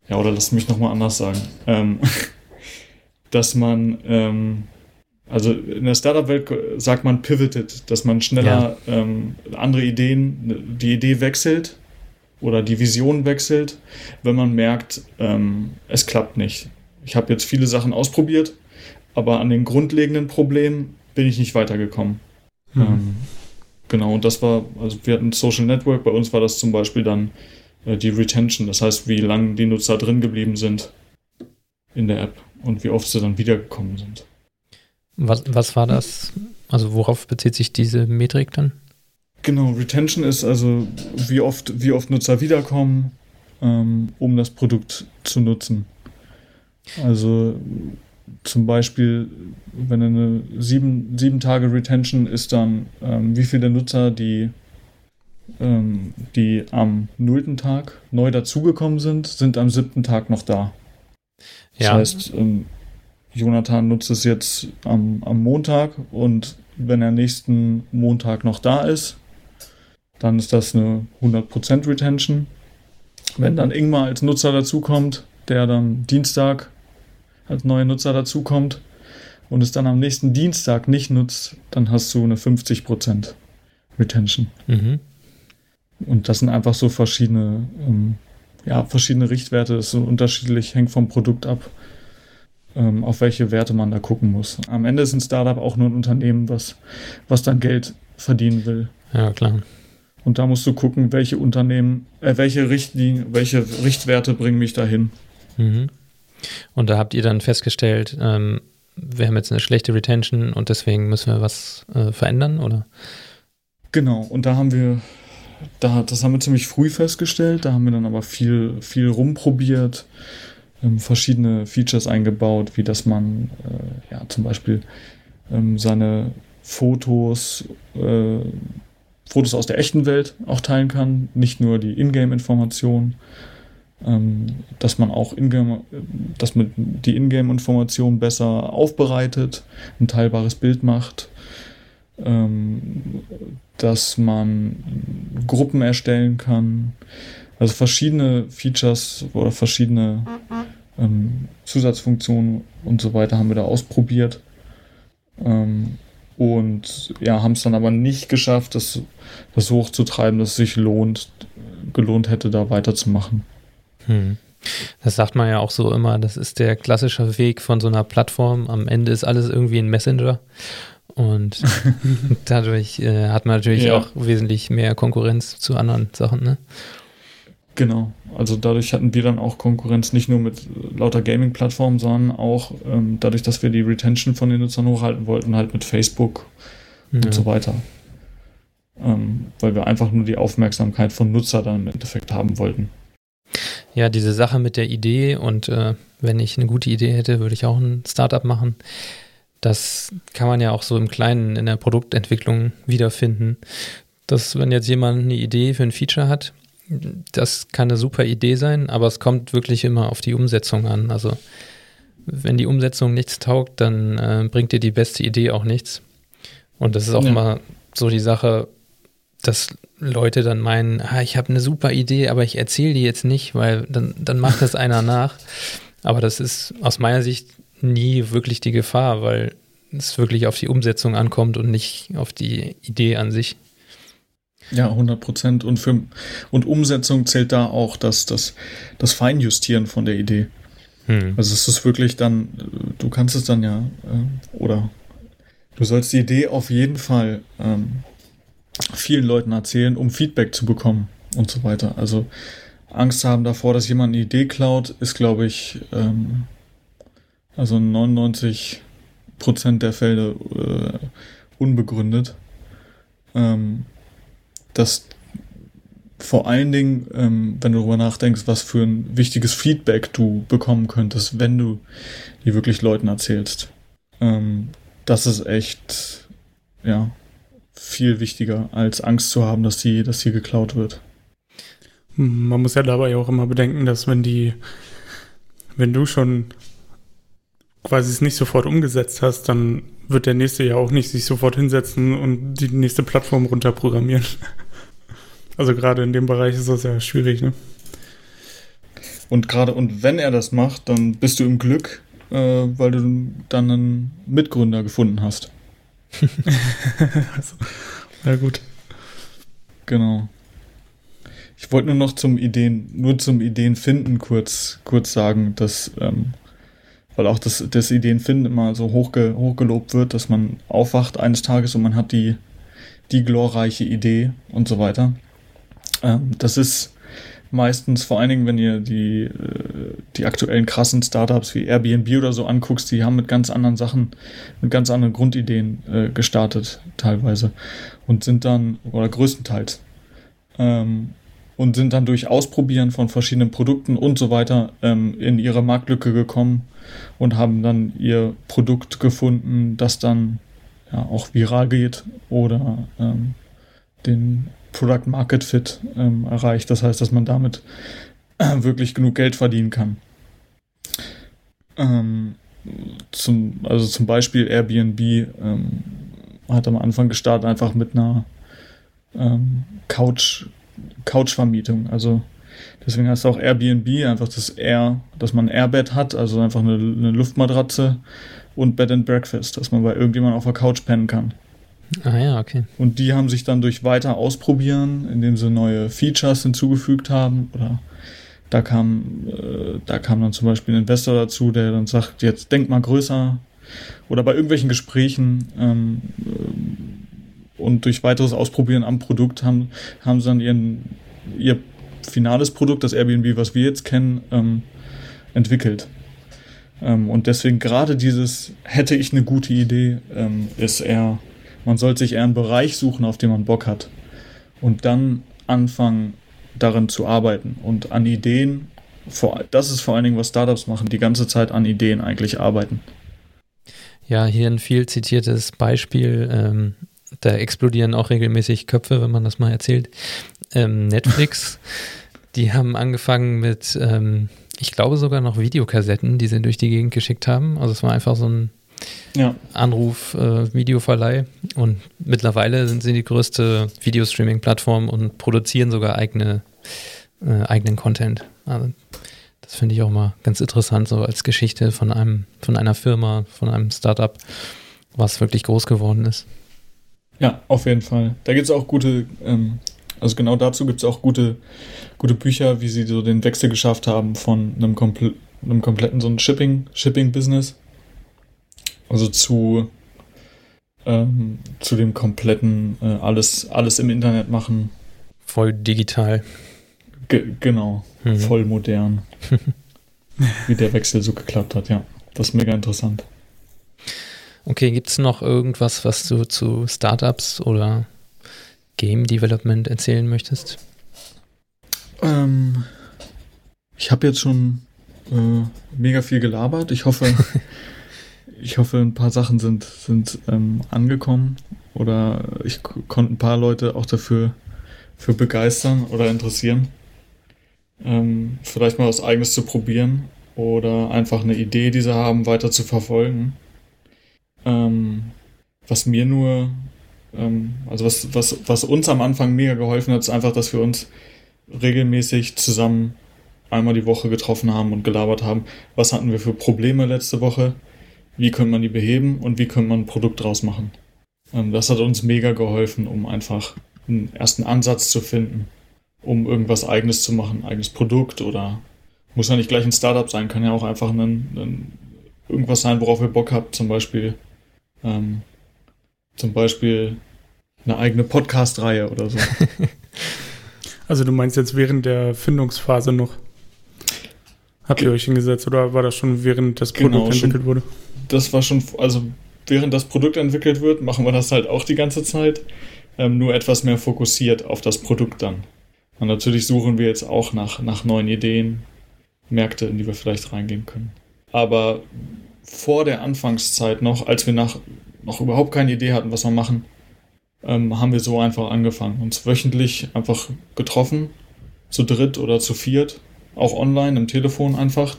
ja, oder lass mich nochmal anders sagen, ähm, dass man ähm, also in der Startup-Welt sagt man pivoted, dass man schneller ja. ähm, andere Ideen, die Idee wechselt oder die Vision wechselt, wenn man merkt, ähm, es klappt nicht. Ich habe jetzt viele Sachen ausprobiert, aber an den grundlegenden Problemen bin ich nicht weitergekommen. Mhm. Ähm, genau, und das war, also wir hatten Social Network, bei uns war das zum Beispiel dann äh, die Retention, das heißt, wie lange die Nutzer drin geblieben sind in der App und wie oft sie dann wiedergekommen sind. Was, was war das? Also worauf bezieht sich diese Metrik dann? Genau, Retention ist also, wie oft, wie oft Nutzer wiederkommen, ähm, um das Produkt zu nutzen. Also zum Beispiel, wenn eine sieben, sieben Tage Retention ist, dann ähm, wie viele Nutzer, die, ähm, die am nullten Tag neu dazugekommen sind, sind am siebten Tag noch da. Das ja. heißt, ähm, Jonathan nutzt es jetzt am, am Montag und wenn er nächsten Montag noch da ist, dann ist das eine 100% Retention. Wenn dann Ingmar als Nutzer dazukommt, der dann Dienstag als neuer Nutzer dazukommt und es dann am nächsten Dienstag nicht nutzt, dann hast du eine 50% Retention. Mhm. Und das sind einfach so verschiedene, ähm, ja, verschiedene Richtwerte. Das ist so unterschiedlich, hängt vom Produkt ab ähm, auf welche Werte man da gucken muss. Am Ende ist ein Startup auch nur ein Unternehmen, was, was dann Geld verdienen will. Ja, klar. Und da musst du gucken, welche Unternehmen, äh, welche Richtlinien, welche Richtwerte bringen mich dahin. Mhm. Und da habt ihr dann festgestellt, ähm, wir haben jetzt eine schlechte Retention und deswegen müssen wir was äh, verändern, oder? Genau, und da haben wir, da, das haben wir ziemlich früh festgestellt, da haben wir dann aber viel, viel rumprobiert, ähm, verschiedene Features eingebaut, wie dass man äh, ja, zum Beispiel ähm, seine Fotos, äh, Fotos aus der echten Welt auch teilen kann, nicht nur die Ingame-Informationen. ähm, dass man auch Ingame, dass man die Ingame-Informationen besser aufbereitet, ein teilbares Bild macht, ähm, dass man Gruppen erstellen kann. Also verschiedene Features oder verschiedene ähm, Zusatzfunktionen und so weiter haben wir da ausprobiert. Ähm, und ja, haben es dann aber nicht geschafft, das, das hochzutreiben, dass es sich lohnt, gelohnt hätte, da weiterzumachen. Hm. Das sagt man ja auch so immer, das ist der klassische Weg von so einer Plattform. Am Ende ist alles irgendwie ein Messenger. Und dadurch äh, hat man natürlich ja. auch wesentlich mehr Konkurrenz zu anderen Sachen, ne? Genau. Also dadurch hatten wir dann auch Konkurrenz nicht nur mit lauter Gaming-Plattformen, sondern auch ähm, dadurch, dass wir die Retention von den Nutzern hochhalten wollten, halt mit Facebook ja. und so weiter. Ähm, weil wir einfach nur die Aufmerksamkeit von Nutzer dann im Endeffekt haben wollten. Ja, diese Sache mit der Idee und äh, wenn ich eine gute Idee hätte, würde ich auch ein Startup machen. Das kann man ja auch so im Kleinen in der Produktentwicklung wiederfinden. Dass, wenn jetzt jemand eine Idee für ein Feature hat, das kann eine super Idee sein, aber es kommt wirklich immer auf die Umsetzung an. Also, wenn die Umsetzung nichts taugt, dann äh, bringt dir die beste Idee auch nichts. Und das ist auch ja. immer so die Sache, dass Leute dann meinen, ah, ich habe eine super Idee, aber ich erzähle die jetzt nicht, weil dann, dann macht das einer nach. Aber das ist aus meiner Sicht nie wirklich die Gefahr, weil es wirklich auf die Umsetzung ankommt und nicht auf die Idee an sich. Ja, 100 Prozent. Und, und Umsetzung zählt da auch das, das, das Feinjustieren von der Idee. Hm. Also es ist wirklich dann, du kannst es dann ja, äh, oder du sollst die Idee auf jeden Fall ähm, vielen Leuten erzählen, um Feedback zu bekommen und so weiter. Also Angst haben davor, dass jemand eine Idee klaut, ist, glaube ich, ähm, also 99 Prozent der Fälle äh, unbegründet. Ähm, dass vor allen Dingen, ähm, wenn du darüber nachdenkst, was für ein wichtiges Feedback du bekommen könntest, wenn du die wirklich Leuten erzählst. Ähm, das ist echt, ja, viel wichtiger, als Angst zu haben, dass die, dass die geklaut wird. Man muss ja dabei auch immer bedenken, dass wenn die, wenn du schon quasi es nicht sofort umgesetzt hast, dann wird der nächste ja auch nicht sich sofort hinsetzen und die nächste Plattform runterprogrammieren. Also gerade in dem Bereich ist das ja schwierig, ne? Und gerade, und wenn er das macht, dann bist du im Glück, äh, weil du dann einen Mitgründer gefunden hast. also, na gut. Genau. Ich wollte nur noch zum Ideen, nur zum Ideen finden kurz, kurz sagen, dass, ähm, weil auch das, das Ideenfinden immer so hochge, hochgelobt wird, dass man aufwacht eines Tages und man hat die, die glorreiche Idee und so weiter. Ähm, das ist meistens, vor allen Dingen, wenn ihr die, äh, die aktuellen krassen Startups wie Airbnb oder so anguckst, die haben mit ganz anderen Sachen, mit ganz anderen Grundideen äh, gestartet, teilweise. Und sind dann, oder größtenteils, ähm, und sind dann durch Ausprobieren von verschiedenen Produkten und so weiter ähm, in ihre Marktlücke gekommen und haben dann ihr Produkt gefunden, das dann ja, auch viral geht oder ähm, den Product Market Fit ähm, erreicht. Das heißt, dass man damit äh, wirklich genug Geld verdienen kann. Ähm, zum, also zum Beispiel Airbnb ähm, hat am Anfang gestartet einfach mit einer ähm, Couch, Couchvermietung. Also deswegen heißt es auch Airbnb, einfach das Air, dass man ein Airbed hat, also einfach eine, eine Luftmatratze und Bed and Breakfast, dass man bei irgendjemandem auf der Couch pennen kann. Ah ja, okay. Und die haben sich dann durch weiter ausprobieren, indem sie neue Features hinzugefügt haben oder da kam, äh, da kam dann zum Beispiel ein Investor dazu, der dann sagt, jetzt denk mal größer. Oder bei irgendwelchen Gesprächen ähm, äh, und durch weiteres Ausprobieren am Produkt haben, haben sie dann ihren, ihr finales Produkt, das Airbnb, was wir jetzt kennen, ähm, entwickelt. Ähm, und deswegen gerade dieses, hätte ich eine gute Idee, ähm, ist eher man sollte sich eher einen Bereich suchen, auf den man Bock hat. Und dann anfangen, darin zu arbeiten und an Ideen. Das ist vor allen Dingen, was Startups machen, die ganze Zeit an Ideen eigentlich arbeiten. Ja, hier ein viel zitiertes Beispiel. Ähm, da explodieren auch regelmäßig Köpfe, wenn man das mal erzählt. Ähm, Netflix Die haben angefangen mit, ähm, ich glaube sogar noch Videokassetten, die sie durch die Gegend geschickt haben. Also es war einfach so ein ja. Anruf, äh, Videoverleih. Und mittlerweile sind sie die größte Videostreaming-Plattform und produzieren sogar eigene, äh, eigenen Content. Also das finde ich auch mal ganz interessant, so als Geschichte von einem, von einer Firma, von einem Startup, was wirklich groß geworden ist. Ja, auf jeden Fall. Da gibt es auch gute, ähm, also genau dazu gibt es auch gute, gute Bücher, wie sie so den Wechsel geschafft haben von einem, komple einem kompletten so ein Shipping, Shipping-Business. Also zu, ähm, zu dem kompletten äh, alles, alles im Internet machen. Voll digital. Ge genau, mhm. voll modern. wie der Wechsel so geklappt hat, ja. Das ist mega interessant. Okay, gibt es noch irgendwas, was du zu Startups oder Game Development erzählen möchtest? Ähm, ich habe jetzt schon äh, mega viel gelabert. Ich hoffe, ich hoffe, ein paar Sachen sind, sind ähm, angekommen oder ich konnte ein paar Leute auch dafür für begeistern oder interessieren. Ähm, vielleicht mal was Eigenes zu probieren oder einfach eine Idee, die sie haben, weiter zu verfolgen. Ähm, was mir nur, ähm, also was, was, was uns am Anfang mega geholfen hat, ist einfach, dass wir uns regelmäßig zusammen einmal die Woche getroffen haben und gelabert haben, was hatten wir für Probleme letzte Woche, wie könnte man die beheben und wie könnte man ein Produkt draus machen. Ähm, das hat uns mega geholfen, um einfach einen ersten Ansatz zu finden, um irgendwas eigenes zu machen, eigenes Produkt oder muss ja nicht gleich ein Startup sein, kann ja auch einfach ein, ein irgendwas sein, worauf ihr Bock habt, zum Beispiel ähm, zum Beispiel eine eigene Podcast-Reihe oder so. also du meinst jetzt während der Findungsphase noch? Habt ihr euch hingesetzt oder war das schon während das Produkt genau, entwickelt schon, wurde? Das war schon, also während das Produkt entwickelt wird, machen wir das halt auch die ganze Zeit, ähm, nur etwas mehr fokussiert auf das Produkt dann. Und natürlich suchen wir jetzt auch nach, nach neuen Ideen, Märkte, in die wir vielleicht reingehen können. Aber vor der Anfangszeit noch, als wir nach, noch überhaupt keine Idee hatten, was wir machen, ähm, haben wir so einfach angefangen. Uns wöchentlich einfach getroffen, zu dritt oder zu viert, auch online, im Telefon einfach,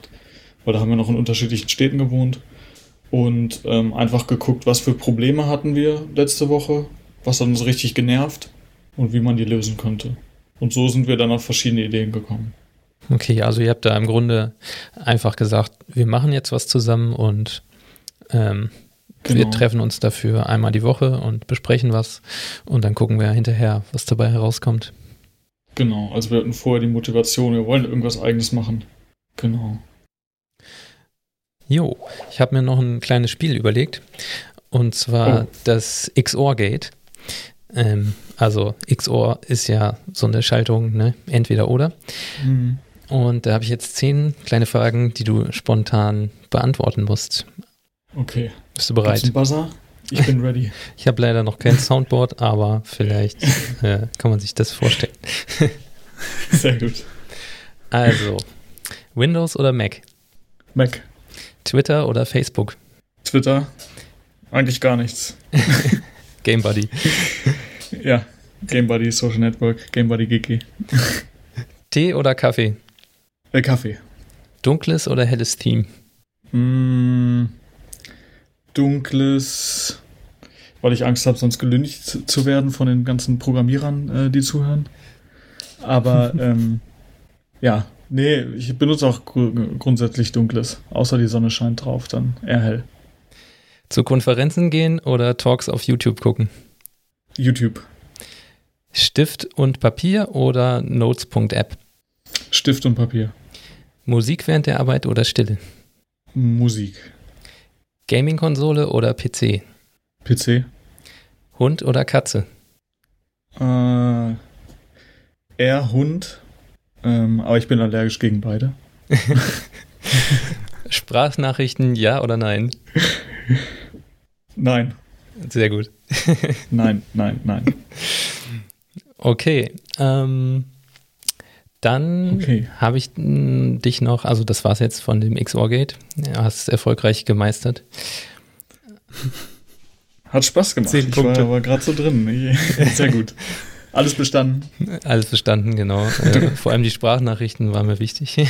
weil da haben wir noch in unterschiedlichen Städten gewohnt und ähm, einfach geguckt, was für Probleme hatten wir letzte Woche, was hat uns richtig genervt und wie man die lösen könnte. Und so sind wir dann auf verschiedene Ideen gekommen. Okay, also ihr habt da im Grunde einfach gesagt, wir machen jetzt was zusammen und ähm, genau. wir treffen uns dafür einmal die Woche und besprechen was und dann gucken wir hinterher, was dabei herauskommt. Genau, also wir hatten vorher die Motivation, wir wollen irgendwas eigenes machen. Genau. Jo, ich habe mir noch ein kleines Spiel überlegt und zwar oh. das XOR-Gate. Ähm, also XOR ist ja so eine Schaltung, ne? entweder oder. Mhm. Und da habe ich jetzt zehn kleine Fragen, die du spontan beantworten musst. Okay. Bist du bereit? Gibt's Buzzer? Ich bin ready. ich habe leider noch kein Soundboard, aber vielleicht äh, kann man sich das vorstellen. Sehr gut. Also, Windows oder Mac? Mac. Twitter oder Facebook? Twitter. Eigentlich gar nichts. GameBuddy. ja, GameBuddy, Social Network, GameBuddy GG. Tee oder Kaffee? Äh, Kaffee. Dunkles oder helles Team? Mm, dunkles, weil ich Angst habe, sonst gelüncht zu werden von den ganzen Programmierern, äh, die zuhören. Aber ähm, ja, nee, ich benutze auch gr grundsätzlich dunkles. Außer die Sonne scheint drauf, dann eher hell. Zu Konferenzen gehen oder Talks auf YouTube gucken? YouTube. Stift und Papier oder Notes.app? Stift und Papier. Musik während der Arbeit oder Stille? Musik. Gaming-Konsole oder PC? PC. Hund oder Katze? Äh, eher Hund, ähm, aber ich bin allergisch gegen beide. Sprachnachrichten ja oder nein? Nein. Sehr gut. nein, nein, nein. Okay. Ähm, dann okay. habe ich dich noch, also das war es jetzt von dem XOR-Gate. Du hast es erfolgreich gemeistert. Hat Spaß gemacht. Zehn Punkte. Ich war aber gerade so drin. Sehr gut. Alles bestanden. Alles bestanden, genau. Äh, vor allem die Sprachnachrichten waren mir wichtig.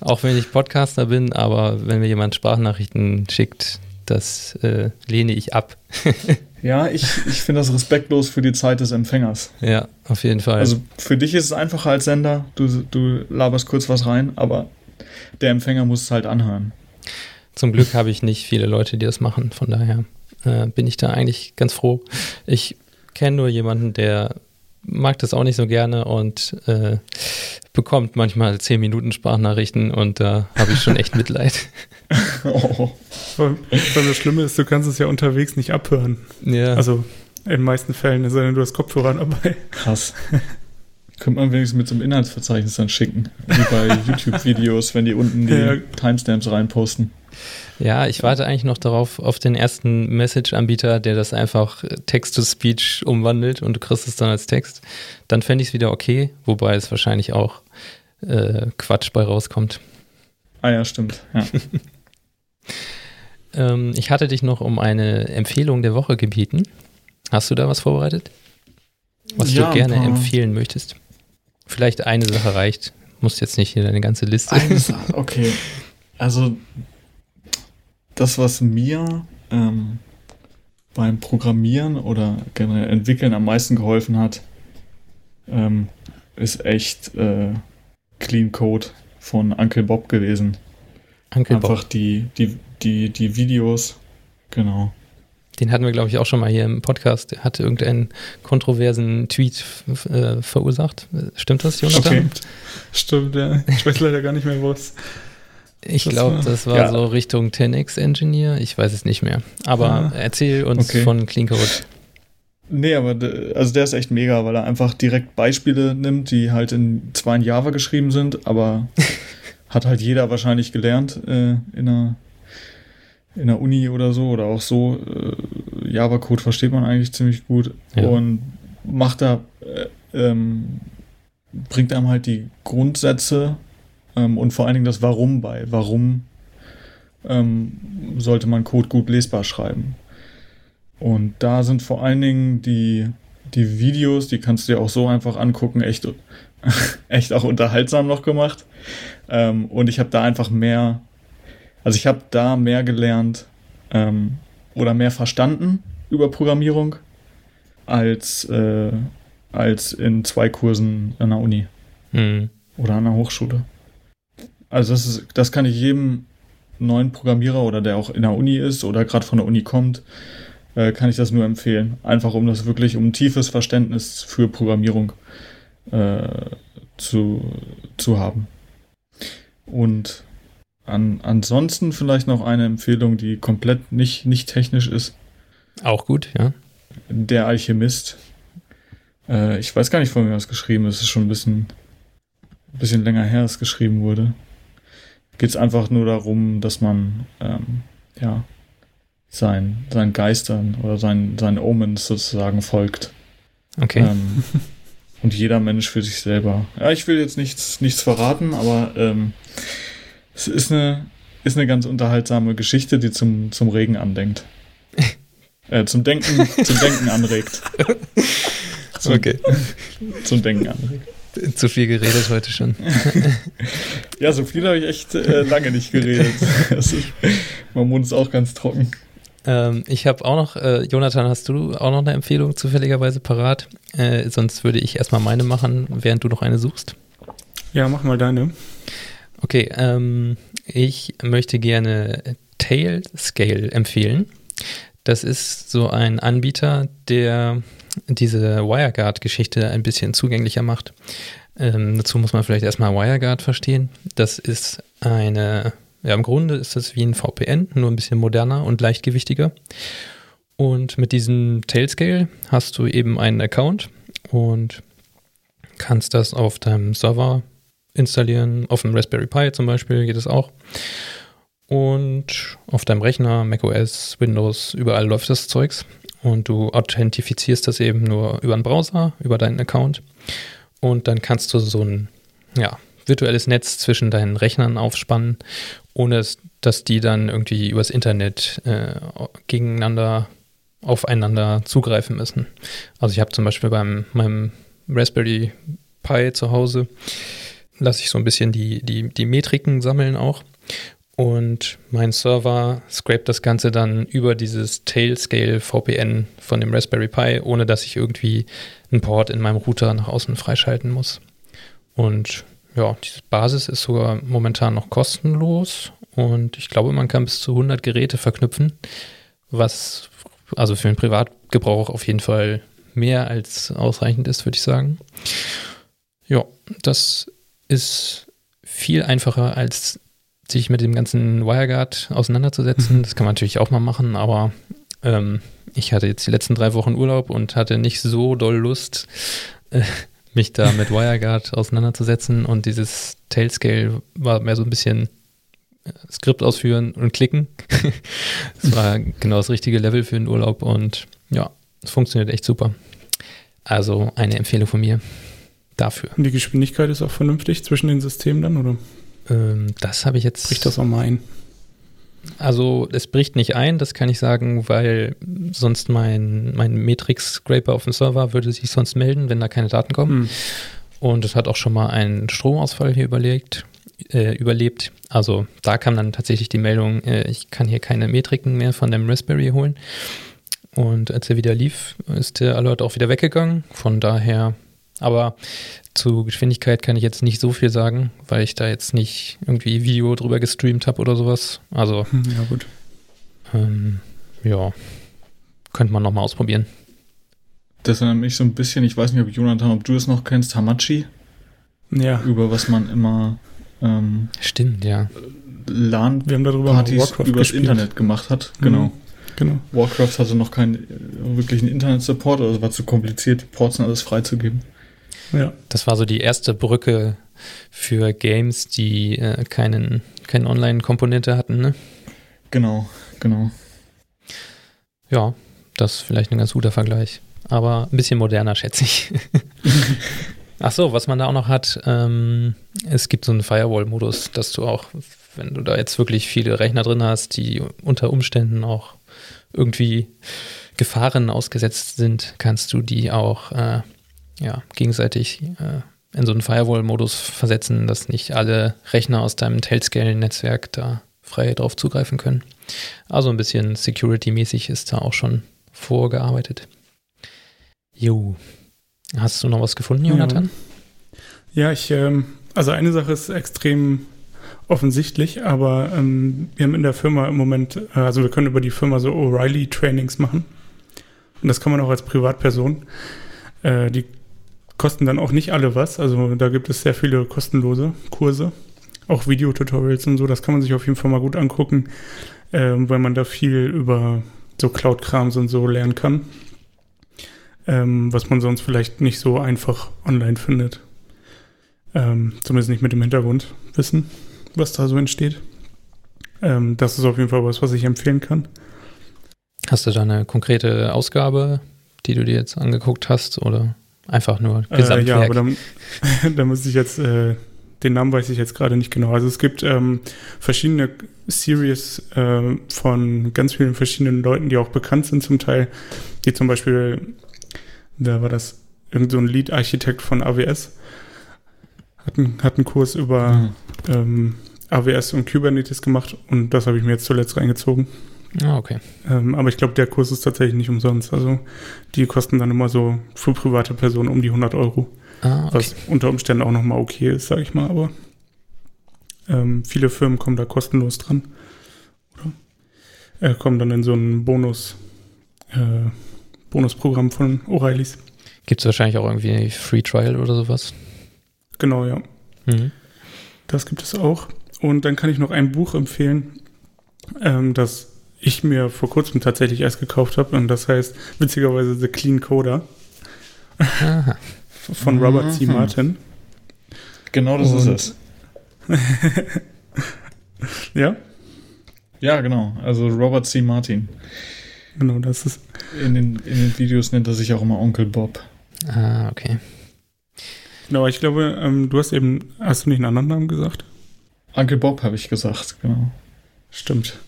Auch wenn ich Podcaster bin, aber wenn mir jemand Sprachnachrichten schickt, das äh, lehne ich ab. ja, ich, ich finde das respektlos für die Zeit des Empfängers. Ja, auf jeden Fall. Also für dich ist es einfacher als Sender, du, du laberst kurz was rein, aber der Empfänger muss es halt anhören. Zum Glück habe ich nicht viele Leute, die das machen, von daher äh, bin ich da eigentlich ganz froh. Ich kenne nur jemanden, der mag das auch nicht so gerne und äh, bekommt manchmal 10 Minuten Sprachnachrichten und da habe ich schon echt Mitleid. oh. Weil, weil das Schlimme ist, du kannst es ja unterwegs nicht abhören. Ja. Also in den meisten Fällen, es sei denn, du hast Kopfhörer dabei. Krass. Könnte man wenigstens mit so einem Inhaltsverzeichnis dann schicken. Wie bei YouTube-Videos, wenn die unten die ja. Timestamps reinposten. Ja, ich warte eigentlich noch darauf, auf den ersten Message-Anbieter, der das einfach Text-to-Speech umwandelt und du kriegst es dann als Text. Dann fände ich es wieder okay, wobei es wahrscheinlich auch äh, Quatsch bei rauskommt. Ah ja, stimmt. Ja. ähm, ich hatte dich noch um eine Empfehlung der Woche gebeten. Hast du da was vorbereitet? Was ja, du gerne empfehlen möchtest? Vielleicht eine Sache reicht. Musst jetzt nicht hier deine ganze Liste. Eine Sache, okay. Also das, was mir ähm, beim Programmieren oder generell Entwickeln am meisten geholfen hat, ähm, ist echt äh, Clean Code von Uncle Bob gewesen. Uncle Einfach Bob. die, die, die, die Videos, genau. Den hatten wir, glaube ich, auch schon mal hier im Podcast. Der hatte irgendeinen kontroversen Tweet äh, verursacht. Stimmt das, Jonathan? Okay. Stimmt, ja. Ich weiß leider gar nicht mehr, was. Ich glaube, das war ja. so Richtung 10x Engineer. Ich weiß es nicht mehr. Aber ja. erzähl uns okay. von Clean Code. Nee, aber also der ist echt mega, weil er einfach direkt Beispiele nimmt, die halt in zwar in Java geschrieben sind, aber hat halt jeder wahrscheinlich gelernt äh, in einer in der Uni oder so oder auch so. Äh, Java-Code versteht man eigentlich ziemlich gut ja. und macht da, äh, ähm, bringt einem halt die Grundsätze ähm, und vor allen Dingen das Warum bei. Warum ähm, sollte man Code gut lesbar schreiben? Und da sind vor allen Dingen die, die Videos, die kannst du dir auch so einfach angucken, echt, echt auch unterhaltsam noch gemacht. Ähm, und ich habe da einfach mehr, also ich habe da mehr gelernt ähm, oder mehr verstanden über Programmierung als, äh, als in zwei Kursen an der Uni mhm. oder an der Hochschule. Also das, ist, das kann ich jedem neuen Programmierer oder der auch in der Uni ist oder gerade von der Uni kommt, äh, kann ich das nur empfehlen. Einfach um das wirklich, um ein tiefes Verständnis für Programmierung äh, zu, zu haben. Und an, ansonsten vielleicht noch eine Empfehlung, die komplett nicht, nicht technisch ist. Auch gut, ja. Der Alchemist. Äh, ich weiß gar nicht, von wem das geschrieben ist. Es ist schon ein bisschen, ein bisschen länger her, dass es geschrieben wurde geht es einfach nur darum, dass man ähm, ja sein, seinen Geistern oder seinen, seinen Omens sozusagen folgt. Okay. Ähm, und jeder Mensch für sich selber. Ja, ich will jetzt nichts, nichts verraten, aber ähm, es ist eine, ist eine ganz unterhaltsame Geschichte, die zum, zum Regen andenkt. äh, zum Denken, zum Denken anregt. Zum, okay. Zum Denken anregt. Zu viel geredet heute schon. ja, so viel habe ich echt äh, lange nicht geredet. Ist, mein Mund ist auch ganz trocken. Ähm, ich habe auch noch, äh, Jonathan, hast du auch noch eine Empfehlung zufälligerweise parat? Äh, sonst würde ich erstmal meine machen, während du noch eine suchst. Ja, mach mal deine. Okay, ähm, ich möchte gerne Tailscale empfehlen. Das ist so ein Anbieter, der diese WireGuard-Geschichte ein bisschen zugänglicher macht. Ähm, dazu muss man vielleicht erstmal WireGuard verstehen. Das ist eine, ja, im Grunde ist das wie ein VPN, nur ein bisschen moderner und leichtgewichtiger. Und mit diesem Tailscale hast du eben einen Account und kannst das auf deinem Server installieren, auf dem Raspberry Pi zum Beispiel geht es auch. Und auf deinem Rechner, macOS, Windows, überall läuft das Zeugs und du authentifizierst das eben nur über einen Browser, über deinen Account und dann kannst du so ein ja, virtuelles Netz zwischen deinen Rechnern aufspannen, ohne dass die dann irgendwie übers Internet äh, gegeneinander aufeinander zugreifen müssen. Also ich habe zum Beispiel beim meinem Raspberry Pi zu Hause, lasse ich so ein bisschen die, die, die Metriken sammeln auch. Und mein Server scrapt das Ganze dann über dieses Tailscale VPN von dem Raspberry Pi, ohne dass ich irgendwie einen Port in meinem Router nach außen freischalten muss. Und ja, diese Basis ist sogar momentan noch kostenlos und ich glaube, man kann bis zu 100 Geräte verknüpfen, was also für den Privatgebrauch auf jeden Fall mehr als ausreichend ist, würde ich sagen. Ja, das ist viel einfacher als sich mit dem ganzen WireGuard auseinanderzusetzen. Das kann man natürlich auch mal machen, aber ähm, ich hatte jetzt die letzten drei Wochen Urlaub und hatte nicht so doll Lust, äh, mich da mit WireGuard auseinanderzusetzen und dieses Tailscale war mehr so ein bisschen äh, Skript ausführen und klicken. Es war genau das richtige Level für den Urlaub und ja, es funktioniert echt super. Also eine Empfehlung von mir dafür. Und die Geschwindigkeit ist auch vernünftig zwischen den Systemen dann, oder? Ähm, das habe ich jetzt. Bricht das auch mal ein? Also es bricht nicht ein, das kann ich sagen, weil sonst mein, mein Matrix-Scraper auf dem Server würde sich sonst melden, wenn da keine Daten kommen. Hm. Und es hat auch schon mal einen Stromausfall hier überlegt, äh, überlebt. Also da kam dann tatsächlich die Meldung, äh, ich kann hier keine Metriken mehr von dem Raspberry holen. Und als er wieder lief, ist der Alert auch wieder weggegangen. Von daher, aber zu Geschwindigkeit kann ich jetzt nicht so viel sagen, weil ich da jetzt nicht irgendwie Video drüber gestreamt habe oder sowas. Also, hm, ja, gut. Ähm, ja, könnte man nochmal ausprobieren. Das erinnert mich so ein bisschen, ich weiß nicht, ob Jonathan, ob du es noch kennst, Hamachi. Ja. Über was man immer ähm, Stimmt, ja. LAN-Partys übers gespielt. Internet gemacht hat. Genau. Mhm, genau. Warcraft hatte noch keinen äh, wirklichen Internet-Support, also war zu kompliziert, die Ports und alles freizugeben. Ja. Das war so die erste Brücke für Games, die äh, keinen, keine Online-Komponente hatten, ne? Genau, genau. Ja, das ist vielleicht ein ganz guter Vergleich. Aber ein bisschen moderner, schätze ich. Ach so, was man da auch noch hat, ähm, es gibt so einen Firewall-Modus, dass du auch, wenn du da jetzt wirklich viele Rechner drin hast, die unter Umständen auch irgendwie Gefahren ausgesetzt sind, kannst du die auch äh, ja, gegenseitig äh, in so einen Firewall-Modus versetzen, dass nicht alle Rechner aus deinem Tailscale-Netzwerk da frei drauf zugreifen können. Also ein bisschen Security-mäßig ist da auch schon vorgearbeitet. Jo. Hast du noch was gefunden, Jonathan? Ja, ich, ähm, also eine Sache ist extrem offensichtlich, aber ähm, wir haben in der Firma im Moment, äh, also wir können über die Firma so O'Reilly-Trainings machen. Und das kann man auch als Privatperson. Äh, die kosten dann auch nicht alle was. Also da gibt es sehr viele kostenlose Kurse, auch Videotutorials und so. Das kann man sich auf jeden Fall mal gut angucken, ähm, weil man da viel über so Cloud-Krams und so lernen kann, ähm, was man sonst vielleicht nicht so einfach online findet. Ähm, zumindest nicht mit dem Hintergrundwissen, was da so entsteht. Ähm, das ist auf jeden Fall was, was ich empfehlen kann. Hast du da eine konkrete Ausgabe, die du dir jetzt angeguckt hast, oder? Einfach nur Gesamtwerk. Äh, ja, aber dann, da muss ich jetzt, äh, den Namen weiß ich jetzt gerade nicht genau. Also es gibt ähm, verschiedene Series äh, von ganz vielen verschiedenen Leuten, die auch bekannt sind zum Teil, die zum Beispiel, da war das irgend so ein Lead-Architekt von AWS, hat, ein, hat einen Kurs über mhm. ähm, AWS und Kubernetes gemacht und das habe ich mir jetzt zuletzt reingezogen. Ah, okay. Ähm, aber ich glaube, der Kurs ist tatsächlich nicht umsonst. Also die kosten dann immer so für private Personen um die 100 Euro. Ah, okay. Was unter Umständen auch nochmal okay ist, sage ich mal. Aber ähm, viele Firmen kommen da kostenlos dran. Oder äh, kommen dann in so ein Bonus, äh, Bonusprogramm von O'Reillys. Gibt es wahrscheinlich auch irgendwie Free Trial oder sowas? Genau, ja. Mhm. Das gibt es auch. Und dann kann ich noch ein Buch empfehlen, ähm, das ich mir vor kurzem tatsächlich erst gekauft habe. Und das heißt witzigerweise The Clean Coder von Robert C. Mhm. Martin. Genau das und ist es. ja? Ja, genau. Also Robert C. Martin. Genau, das ist. In den, in den Videos nennt er sich auch immer Onkel Bob. Ah, okay. Genau, ich glaube, ähm, du hast eben, hast du nicht einen anderen Namen gesagt? Onkel Bob habe ich gesagt, genau. Stimmt.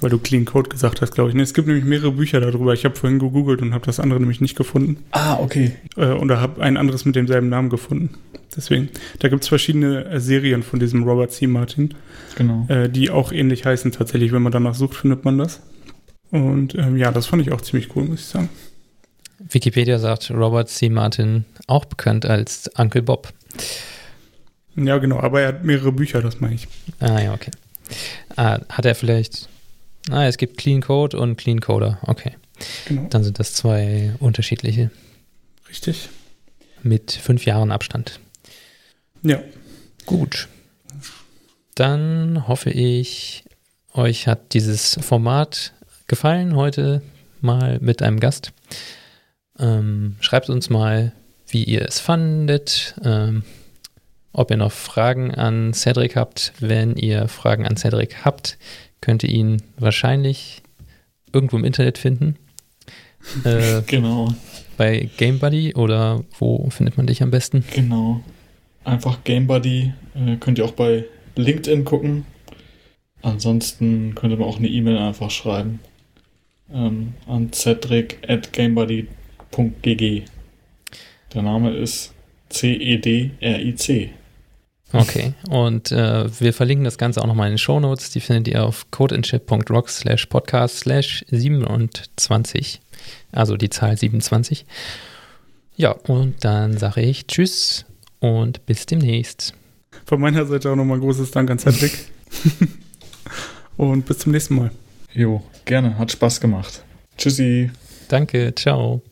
Weil du Clean Code gesagt hast, glaube ich. Nee, es gibt nämlich mehrere Bücher darüber. Ich habe vorhin gegoogelt und habe das andere nämlich nicht gefunden. Ah, okay. Äh, oder habe ein anderes mit demselben Namen gefunden. Deswegen, da gibt es verschiedene äh, Serien von diesem Robert C. Martin, Genau. äh, die auch ähnlich heißen tatsächlich. Wenn man danach sucht, findet man das. Und ähm, ja, das fand ich auch ziemlich cool, muss ich sagen. Wikipedia sagt Robert C. Martin, auch bekannt als Uncle Bob. Ja, genau, aber er hat mehrere Bücher, das meine ich. Ah ja, okay. Ah, hat er vielleicht. Ah, es gibt Clean Code und Clean Coder. Okay. Genau, Dann sind das zwei unterschiedliche richtig. mit fünf Jahren Abstand. Ja, Gut. Dann hoffe ich, euch hat dieses Format gefallen heute mal mit einem Gast. Ähm, schreibt uns mal, wie ihr es fandet, ähm, ob ihr noch Fragen an Cedric habt. Wenn ihr Fragen an Cedric habt, könnt ihr ihn wahrscheinlich irgendwo im Internet finden. Äh, Genau, bei GameBuddy oder wo findet man dich am besten? genau. Einfach GameBuddy. Äh, könnt ihr auch bei LinkedIn gucken. Ansonsten könnt ihr mir auch eine E-Mail einfach schreiben. Ähm, an cedric.gamebuddy.gg. Der Name ist E C-E-D-R-I-C. Okay, und äh, wir verlinken das Ganze auch nochmal in den Shownotes. Die findet ihr auf codeinship.rock slash podcast slash 27. Also die Zahl 27. Ja, und dann sage ich Tschüss und bis demnächst. von meiner Seite auch nochmal großes Dank an Cedric. Und bis zum nächsten Mal. Jo, gerne. Hat Spaß gemacht. Tschüssi. Danke, ciao.